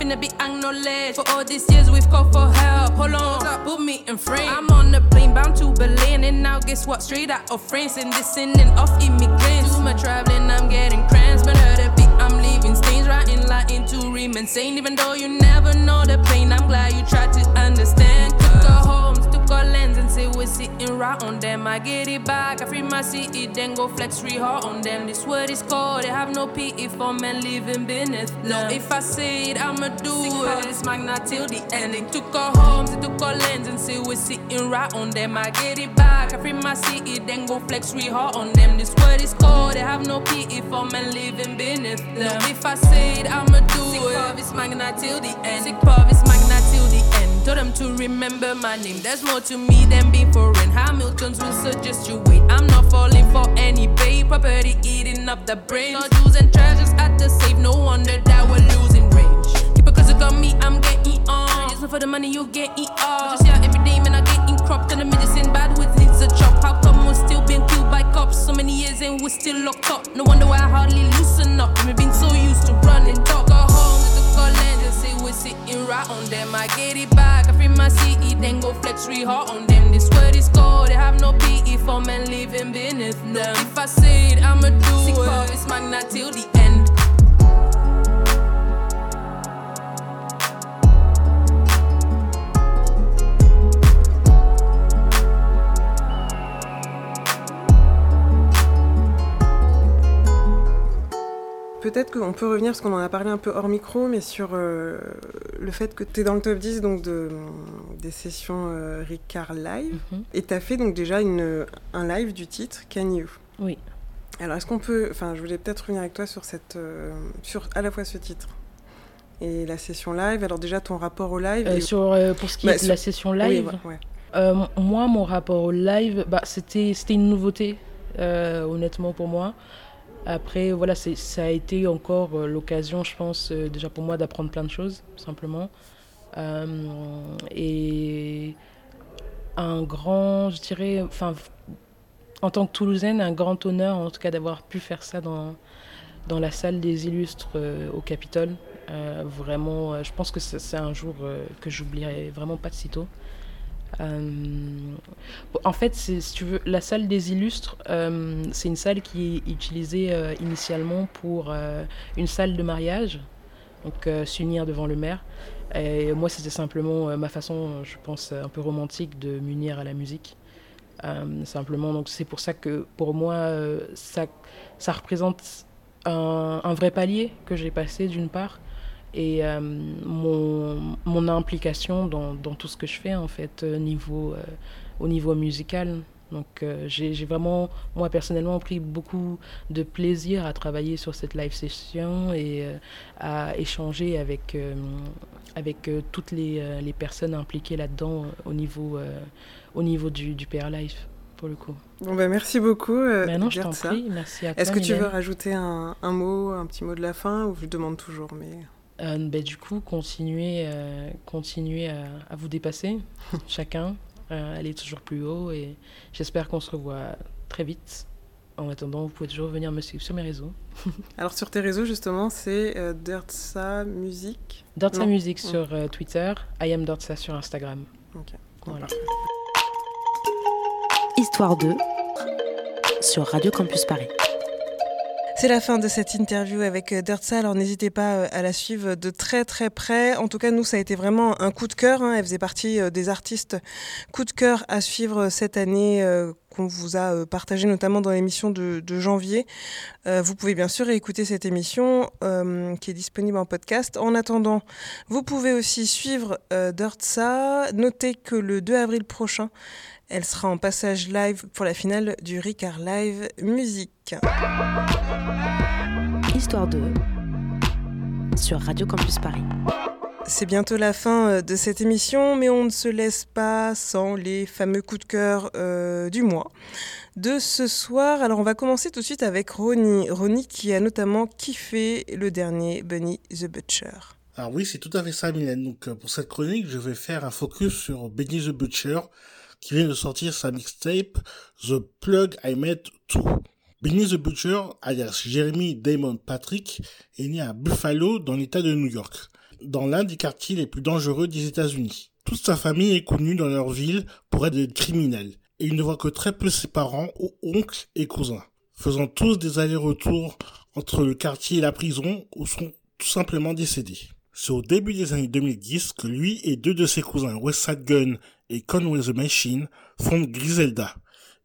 Speaker 5: Finna be acknowledged. For all these years we've called for help. Hold on, put me in frame. I'm on the plane bound to Berlin, and now guess what? Straight out of France, and descending off immigrants. Too much traveling, I'm getting cramps. But heard a beat, I'm leaving stains, writing like into remain insane. Even though you never know the pain, I'm glad you tried to say we're sitting right on them. I get it back, I free my city, then go flex real hard on them. This word is cold, they have no pity for men living beneath. No, if I say it, I'ma do it. It's magna till the end. They took her home, they took her lens, and say we're sitting right on them. I get it back, I free my city, then go flex real hard on them. This word is cold, they have no pity for men living beneath them. No, if I say it, I'ma do Sick it. Sick it's magna till the end. Sick pub, magna till the end. Told them to remember my name. There's more to me than being foreign. Hamilton's will suggest you wait. I'm not falling for any bait. Property eating up the brain. No jewels and treasures at the safe. No wonder that we're losing range. Keep it cause it got me, I'm getting on. Just for the money, you get it all. Just yeah, every day, man, I getting cropped. And the medicine bad with needs a chop. How come we're still being killed by cops? So many years and we're still locked up. No wonder why I hardly loosen up. We've been so used to running. Talk we're right on them. I get it back, I free my city, then go flex real hard on them. This word is cold, they have no pity for men living beneath them. If I say it, I'ma do it. It's magna till the end.
Speaker 1: Peut-être qu'on peut revenir, parce qu'on en a parlé un peu hors micro, mais sur euh, le fait que tu es dans le top 10 donc, de, des sessions euh, Ricard Live.
Speaker 3: Mhm.
Speaker 1: Et tu as fait donc déjà une, un live du titre Can You?
Speaker 3: Oui.
Speaker 1: Alors est-ce qu'on peut. Enfin, je voulais peut-être revenir avec toi sur, cette, euh, sur à la fois ce titre et la session live. Alors déjà ton rapport au live. Et-
Speaker 3: sur, pour ce qui
Speaker 1: Bah,
Speaker 3: est de
Speaker 1: sur-
Speaker 3: la session
Speaker 1: Oui,
Speaker 3: live,
Speaker 1: ouais.
Speaker 3: M- moi, mon rapport au live, bah, c'était une nouveauté, honnêtement, pour moi. Après, voilà, ça a été encore euh, l'occasion, je pense, euh, déjà pour moi, d'apprendre plein de choses, simplement. Euh, et un grand, je dirais, enfin, en tant que Toulousaine, un grand honneur, en tout cas, d'avoir pu faire ça dans, dans la salle des illustres au Capitole. vraiment, je pense que c'est un jour que j'oublierai vraiment pas de sitôt. En fait, si tu veux, la salle des illustres, c'est une salle qui est utilisée initialement pour une salle de mariage, donc s'unir devant le maire. Et moi, c'était simplement ma façon, je pense, un peu romantique de m'unir à la musique. Euh, simplement, donc c'est pour ça que pour moi, euh, ça, représente un vrai palier que j'ai passé d'une part et euh, mon, mon, implication dans, dans, tout ce que je fais en fait niveau, au niveau musical. Donc j'ai vraiment, moi personnellement, pris beaucoup de plaisir à travailler sur cette live session et à échanger avec, avec toutes les, les, personnes impliquées là-dedans au niveau au niveau du, du PR Live, pour le coup.
Speaker 1: Bon, ben merci beaucoup. Euh,
Speaker 3: ben non, je t'en prie, merci à toi.
Speaker 1: Est-ce que tu veux rajouter un, un, mot, un petit mot de la fin, ou je demande toujours mais...
Speaker 3: Euh, ben, du coup, continuez, euh, continuez à, à, vous dépasser, chacun, euh, aller toujours plus haut, et j'espère qu'on se revoit très vite. En attendant, vous pouvez toujours venir me suivre sur mes réseaux.
Speaker 1: Alors sur tes réseaux justement, c'est euh, Dirtsa Music
Speaker 3: Dirtsa Music sur euh, Twitter, I am Dirtsa sur Instagram. Voilà.
Speaker 2: Histoire 2 sur Radio Campus Paris.
Speaker 1: C'est la fin de cette interview avec euh, Dirtsa, alors n'hésitez pas euh, à la suivre de très très près. En tout cas, nous, ça a été vraiment un coup de cœur. Hein. Elle faisait partie euh, des artistes coup de cœur à suivre cette année qu'on vous a partagé notamment dans l'émission de, janvier. vous pouvez bien sûr écouter cette émission qui est disponible en podcast. En attendant, vous pouvez aussi suivre Dirtsa. Notez que le 2 avril prochain, elle sera en passage live pour la finale du Ricard Live Musique.
Speaker 2: Histoire 2 sur Radio Campus Paris.
Speaker 1: C'est bientôt la fin euh, de cette émission, mais on ne se laisse pas sans les fameux coups de cœur euh, du mois de ce soir. Alors on va commencer tout de suite avec Ronnie. Ronnie qui a notamment kiffé le dernier Bunny the Butcher.
Speaker 7: Alors oui, c'est tout à fait ça, Mylène. Donc euh, pour cette chronique, je vais faire un focus sur Benny the Butcher, qui vient de sortir sa mixtape The Plug I Met 2. Benny the Butcher, alias Jeremy Damon Patrick, est né à Buffalo, dans l'état de New York, dans l'un des quartiers les plus dangereux des États-Unis. Toute sa famille est connue dans leur ville pour être des criminels, et il ne voit que très peu ses parents, oncles et cousins, faisant tous des allers-retours entre le quartier et la prison, où sont tout simplement décédés. C'est au début des années 2010 que lui et deux de ses cousins, Westside Gun et Conway the Machine, fondent Griselda.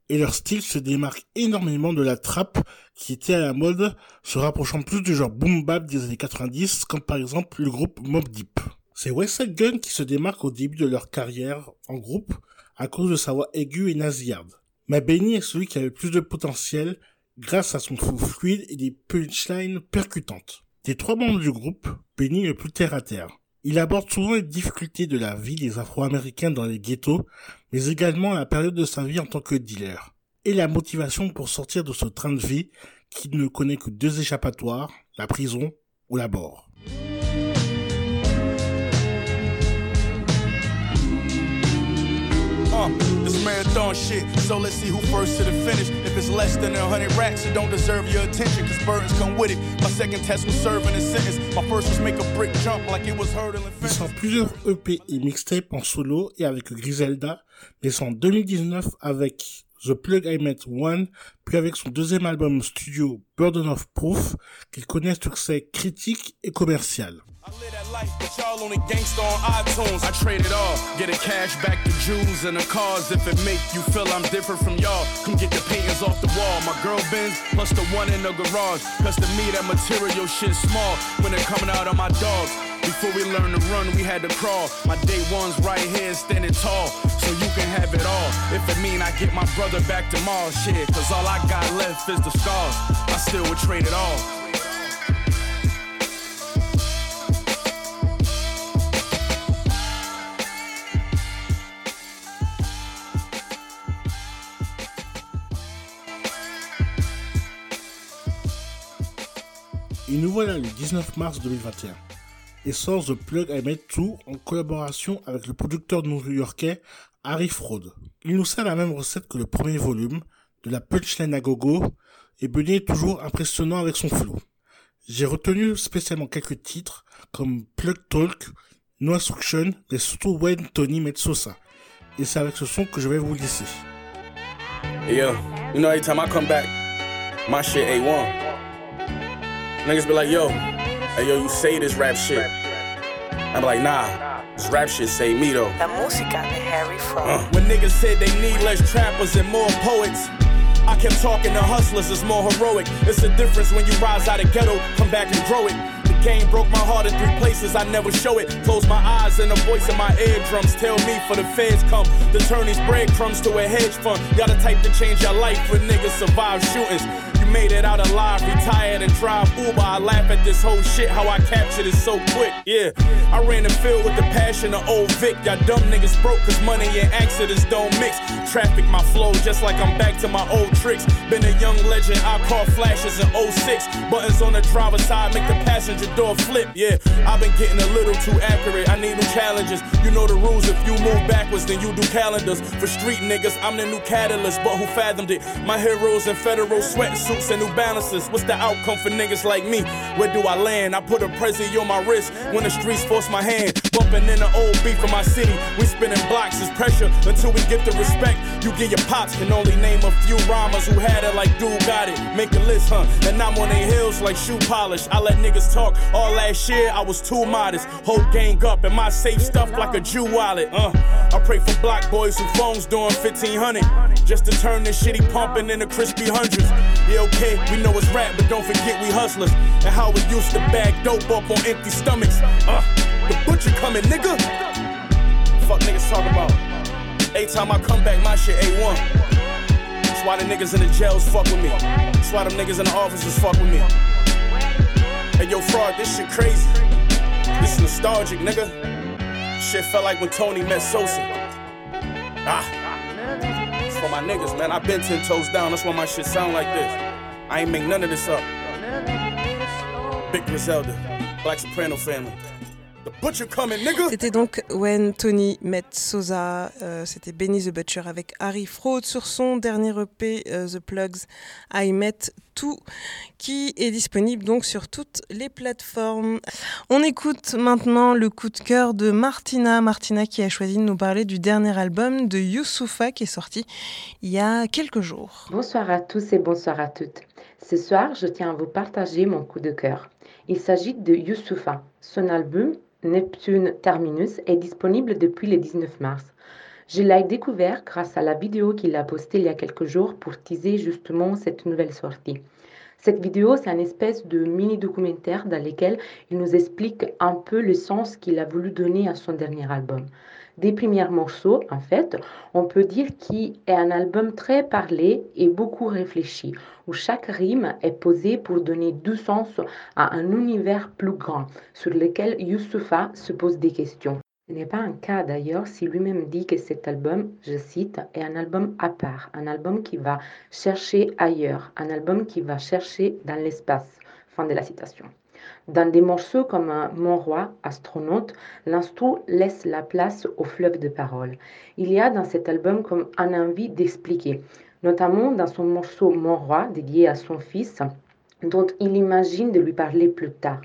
Speaker 7: Et leur style se démarque énormément de la trappe qui était à la mode, se rapprochant plus du genre boom bap des années 90, comme par exemple le groupe Mob Deep. C'est Westside Gun qui se démarque au début de leur carrière en groupe à cause de sa voix aiguë et nasillarde. Mais Benny est celui qui a le plus de potentiel grâce à son flow fluide et des punchlines percutantes. Des trois membres du groupe, Benny est le plus terre à terre. Il aborde souvent les difficultés de la vie des Afro-Américains dans les ghettos, mais également la période de sa vie en tant que dealer. Et la motivation pour sortir de ce train de vie qui ne connaît que deux échappatoires, la prison ou la mort.
Speaker 8: Uh, this marathon shit, so let's see who first to the finish. If it's less than a hundred racks, don't deserve your attention, cause come with it. My second test. My first make a brick jump like it was
Speaker 7: plusieurs EP et mixtapes en solo et avec Griselda, mais en 2019 avec The Plug I Met One, puis avec son deuxième album studio Burden of Proof, qu'il connaît un succès critique et commercial.
Speaker 8: I live that life, but y'all only gangsta on iTunes. I trade it all, get a cash back to Jews and the cars if it make you feel I'm different from y'all. Come get the paintings off the wall. My girl Benz plus the one in the garage. Cause to me that material shit small when they're coming out of my dogs. Before we learned to run, we had to crawl. My day one's right here standing tall, so you can have it all. If it mean I get my brother back tomorrow, shit. Cause all I got left is the scars. I still would trade it all.
Speaker 7: Et nous voilà le 19 mars 2021 et sort The Plug I Made 2 en collaboration avec le producteur new-yorkais Harry Fraud. Il nous sert la même recette que le premier volume, de la punchline à gogo, et Bunny est toujours impressionnant avec son flow. J'ai retenu spécialement quelques titres comme Plug Talk, No Instruction et surtout When Tony Metsosa. Et c'est avec ce son que je vais vous laisser.
Speaker 8: Yeah, you know, every time I come back, my shit A1. Niggas be like, yo, hey, yo, you say this rap shit. I'm like, nah, this rap shit say me though.
Speaker 9: La música de Harry Fraud.
Speaker 8: Uh. When niggas said they need less trappers and more poets. I kept talking to hustlers, it's more heroic. It's a difference when you rise out of ghetto, come back and grow it. The game broke my heart in three places, I never show it. Close my eyes and the voice in my eardrums tell me for the feds come to turn these breadcrumbs to a hedge fund. Y'all the type to change your life when niggas survive shootings. Made it out alive, retired and drive Uber. I laugh at this whole shit, how I captured it so quick. Yeah, I ran the field with the passion of old Vic. Y'all dumb niggas broke cause money and accidents don't mix. Traffic my flow just like I'm back to my old tricks. Been a young legend, I caught flashes in 06. Buttons on the driver's side make the passenger door flip. Yeah, I've been getting a little too accurate. I need new challenges. You know the rules. If you move backwards, then you do calendars. For street niggas, I'm the new catalyst. But who fathomed it? My heroes in federal sweatsuits and new balances. What's the outcome for niggas like me? Where do I land? I put a prezi on my wrist when the streets force my hand. Bumping in the old beat in my city. We spinning blocks is pressure until we get the respect. You get your pops can only name a few rhymers who had it like dude got it. Make a list, huh? And I'm on their heels like shoe polish. I let niggas talk all last year. I was too modest. Whole gang up and my safe stuff like a Jew wallet. Uh, I pray for block boys who phones doing 1500 just to turn this shitty pumping into crispy hundreds. Yeah, okay, we know it's rap, but don't forget we hustlers and how we used to bag dope up on empty stomachs. Uh, the butcher coming, nigga. Fuck niggas talk about. Every time I come back, my shit A1. That's why the niggas in the jails fuck with me. That's why them niggas in the offices fuck with me. Hey, yo, fraud, this shit crazy. This is nostalgic, nigga. Shit felt like when Tony met Sosa. Ah. It's for my niggas, man. i been ten toes down. That's why my shit sound like this. I ain't make none of this up. Big Griselda, Black Soprano family.
Speaker 1: C'était donc When Tony Met Sosa, euh, c'était Benny the Butcher avec Harry Fraud sur son dernier EP euh, The Plugs I Met Tout qui est disponible donc sur toutes les plateformes. On écoute maintenant le coup de cœur de Martina, Martina qui a choisi de nous parler du dernier album de Youssoufa qui est sorti il y a quelques jours.
Speaker 10: Bonsoir à tous et bonsoir à toutes. Ce soir, je tiens à vous partager mon coup de cœur. Il s'agit de Youssoufa. Son album Neptune Terminus est disponible depuis le 19 mars. Je l'ai découvert grâce à la vidéo qu'il a postée il y a quelques jours pour teaser justement cette nouvelle sortie. Cette vidéo, c'est un espèce de mini-documentaire dans lequel il nous explique un peu le sens qu'il a voulu donner à son dernier album. Des premiers morceaux, en fait, on peut dire qu'il est un album très parlé et beaucoup réfléchi, où chaque rime est posée pour donner du sens à un univers plus grand, sur lequel Youssoufa se pose des questions. Ce n'est pas un cas d'ailleurs si lui-même dit que cet album, je cite, est un album à part, un album qui va chercher ailleurs, un album qui va chercher dans l'espace. Fin de la citation. Dans des morceaux comme Mon roi, astronaute, l'instru laisse la place au fleuve de paroles. Il y a dans cet album comme un envie d'expliquer, notamment dans son morceau Mon roi, dédié à son fils, dont il imagine de lui parler plus tard.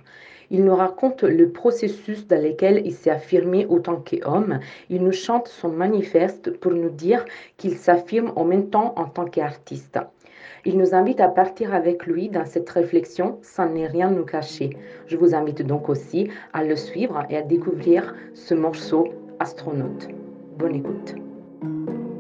Speaker 10: Il nous raconte le processus dans lequel il s'est affirmé autant qu'homme. Il nous chante son manifeste pour nous dire qu'il s'affirme en même temps en tant qu'artiste. Il nous invite à partir avec lui dans cette réflexion sans ne rien nous cacher. Je vous invite donc aussi à le suivre et à découvrir ce morceau astronaute. Bonne écoute.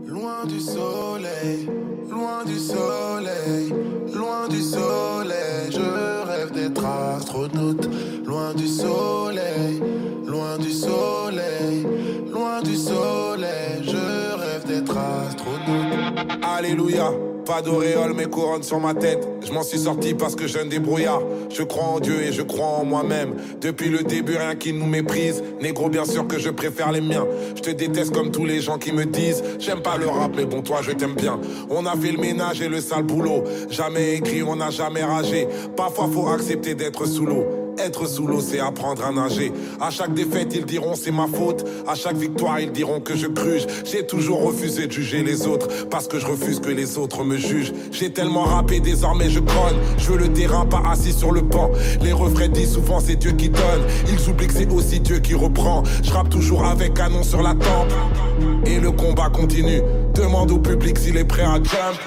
Speaker 11: Loin du soleil, loin du soleil, loin du soleil, je rêve d'être astronaute. Loin du soleil, loin du soleil, loin du soleil, je rêve d'être astronaute.
Speaker 12: Alléluia. Pas d'auréole, mais couronne sur ma tête. Je m'en suis sorti parce que j'ai un débrouillard. Je crois en Dieu et je crois en moi-même. Depuis le début, rien qui nous méprise. Négro, bien sûr que je préfère les miens. Je te déteste comme tous les gens qui me disent J'aime pas le rap, mais bon, toi, je t'aime bien. On a fait le ménage et le sale boulot. Jamais écrit, on n'a jamais ragé. Parfois, faut accepter d'être sous l'eau. Être sous l'eau, c'est apprendre à nager. À chaque défaite, ils diront c'est ma faute. À chaque victoire, ils diront que je cruche. J'ai toujours refusé de juger les autres parce que je refuse que les autres me jugent. J'ai tellement rappé, désormais je grogne. Je veux le terrain, pas assis sur le banc. Les refrains disent souvent c'est Dieu qui donne. Ils oublient que c'est aussi Dieu qui reprend. Je rappe toujours avec canon sur la tempe. Et le combat continue. Demande au public s'il est prêt à jump.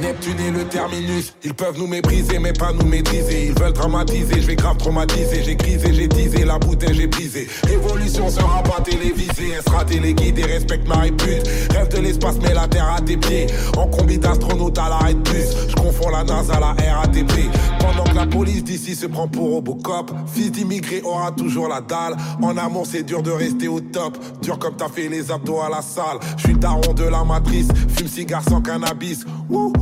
Speaker 12: Neptune et le terminus, ils peuvent nous mépriser mais pas nous maîtriser. Ils veulent dramatiser, je vais grave traumatiser. J'ai grisé, j'ai teasé, la bouteille j'ai brisé. Révolution sera pas télévisée, elle sera téléguidée, respecte ma répute. Rêve de l'espace, mais la terre à tes pieds. En combi d'astronaute à l'arrêt de bus, je confonds la NASA à la RATP. Pendant que la police d'ici se prend pour Robocop, fils d'immigré aura toujours la dalle. En amour, c'est dur de rester au top. Dur comme t'as fait les abdos à la salle. Je suis daron de la matrice, fume cigare sans cannabis. Ouh.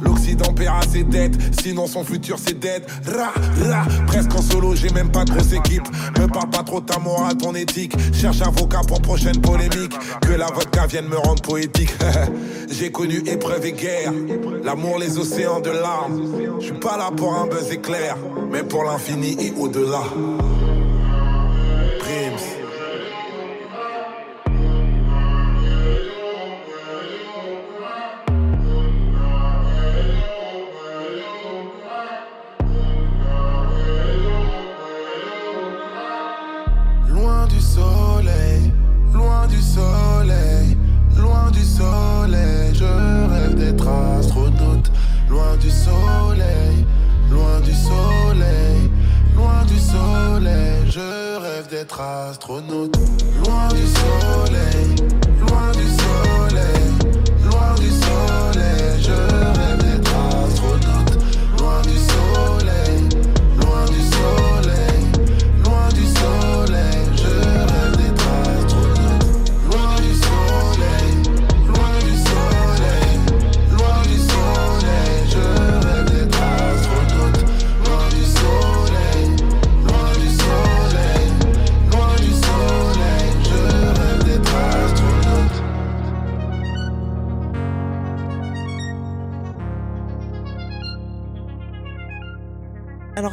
Speaker 12: L'Occident paiera ses dettes, sinon son futur c'est dead. Ra, ra, presque en solo, j'ai même pas de grosse. Me parle pas trop ta morale, ton éthique. Cherche avocat pour prochaine polémique. Que la vodka vienne me rendre poétique. j'ai connu épreuve et guerre. L'amour, les océans de larmes. Je suis pas là pour un buzz éclair, mais pour l'infini et au-delà. Astronaute. Loin du soleil,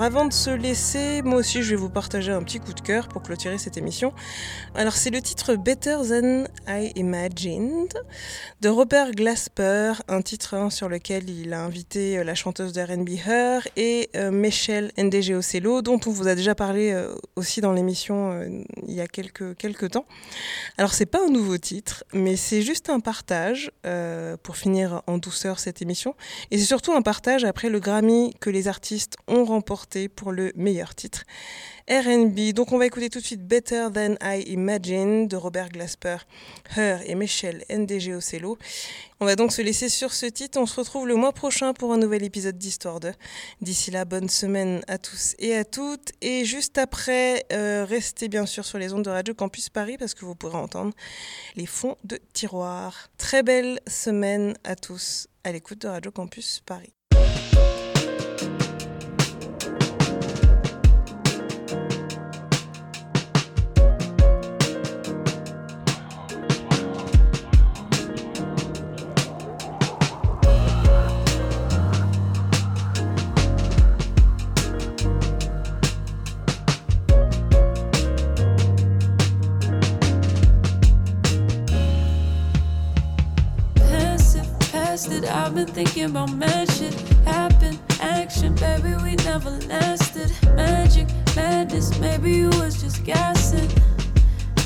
Speaker 13: avant de se laisser, moi aussi je vais vous partager un petit coup de cœur pour clôturer cette émission. Alors c'est le titre Better Than I Imagined de Robert Glasper, un titre hein, sur lequel il a invité euh, la chanteuse de R&B Her et euh, Michelle NDG Ocello, dont on vous a déjà parlé euh, aussi dans l'émission euh, il y a quelques, quelques temps. Alors c'est pas un nouveau titre, mais c'est juste un partage pour finir en douceur cette émission. Et c'est surtout un partage après le Grammy que les artistes ont remporté pour le meilleur titre. RB. Donc on va écouter tout de suite Better Than I Imagine de Robert Glasper, Her et Michelle NDG Ocello. On va donc se laisser sur ce titre. On se retrouve le mois prochain pour un nouvel épisode d'Histoire 2. D'ici là, bonne semaine à tous et à toutes. Et juste après, euh, restez bien sûr sur les ondes de Radio Campus Paris parce que vous pourrez entendre les fonds de tiroir. Très belle semaine à tous à l'écoute de Radio Campus Paris.
Speaker 14: About shit. Happen, action, baby, we never lasted. Magic, madness, maybe you was just gassing.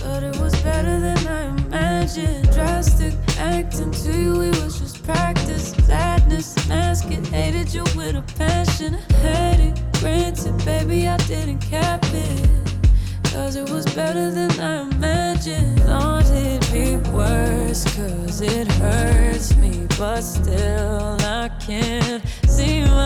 Speaker 14: But it was better than I imagined. Drastic acting to you, it was just practice. Sadness, mask it, hated you with a passion. Had it, granted, baby, I didn't cap it. Cause it was better than I imagined. Thought it'd be worse, cause it hurts me. But still, I can't see myself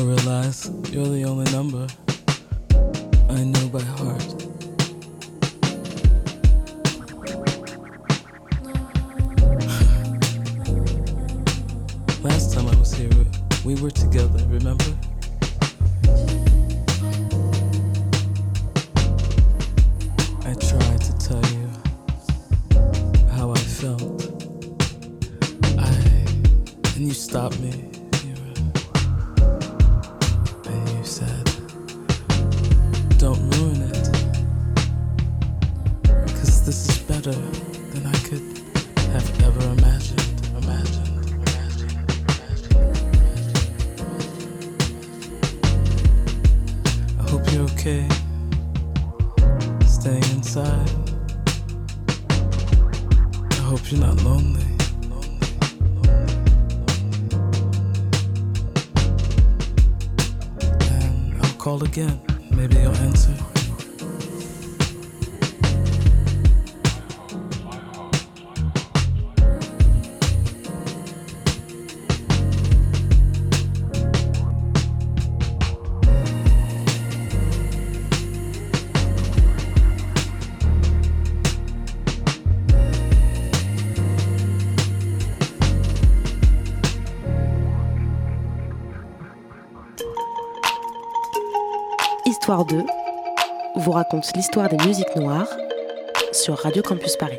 Speaker 14: I
Speaker 15: realize you're the only number I know by heart. Last time I was here, we were together, remember?
Speaker 2: l'histoire des musiques noires sur Radio Campus Paris.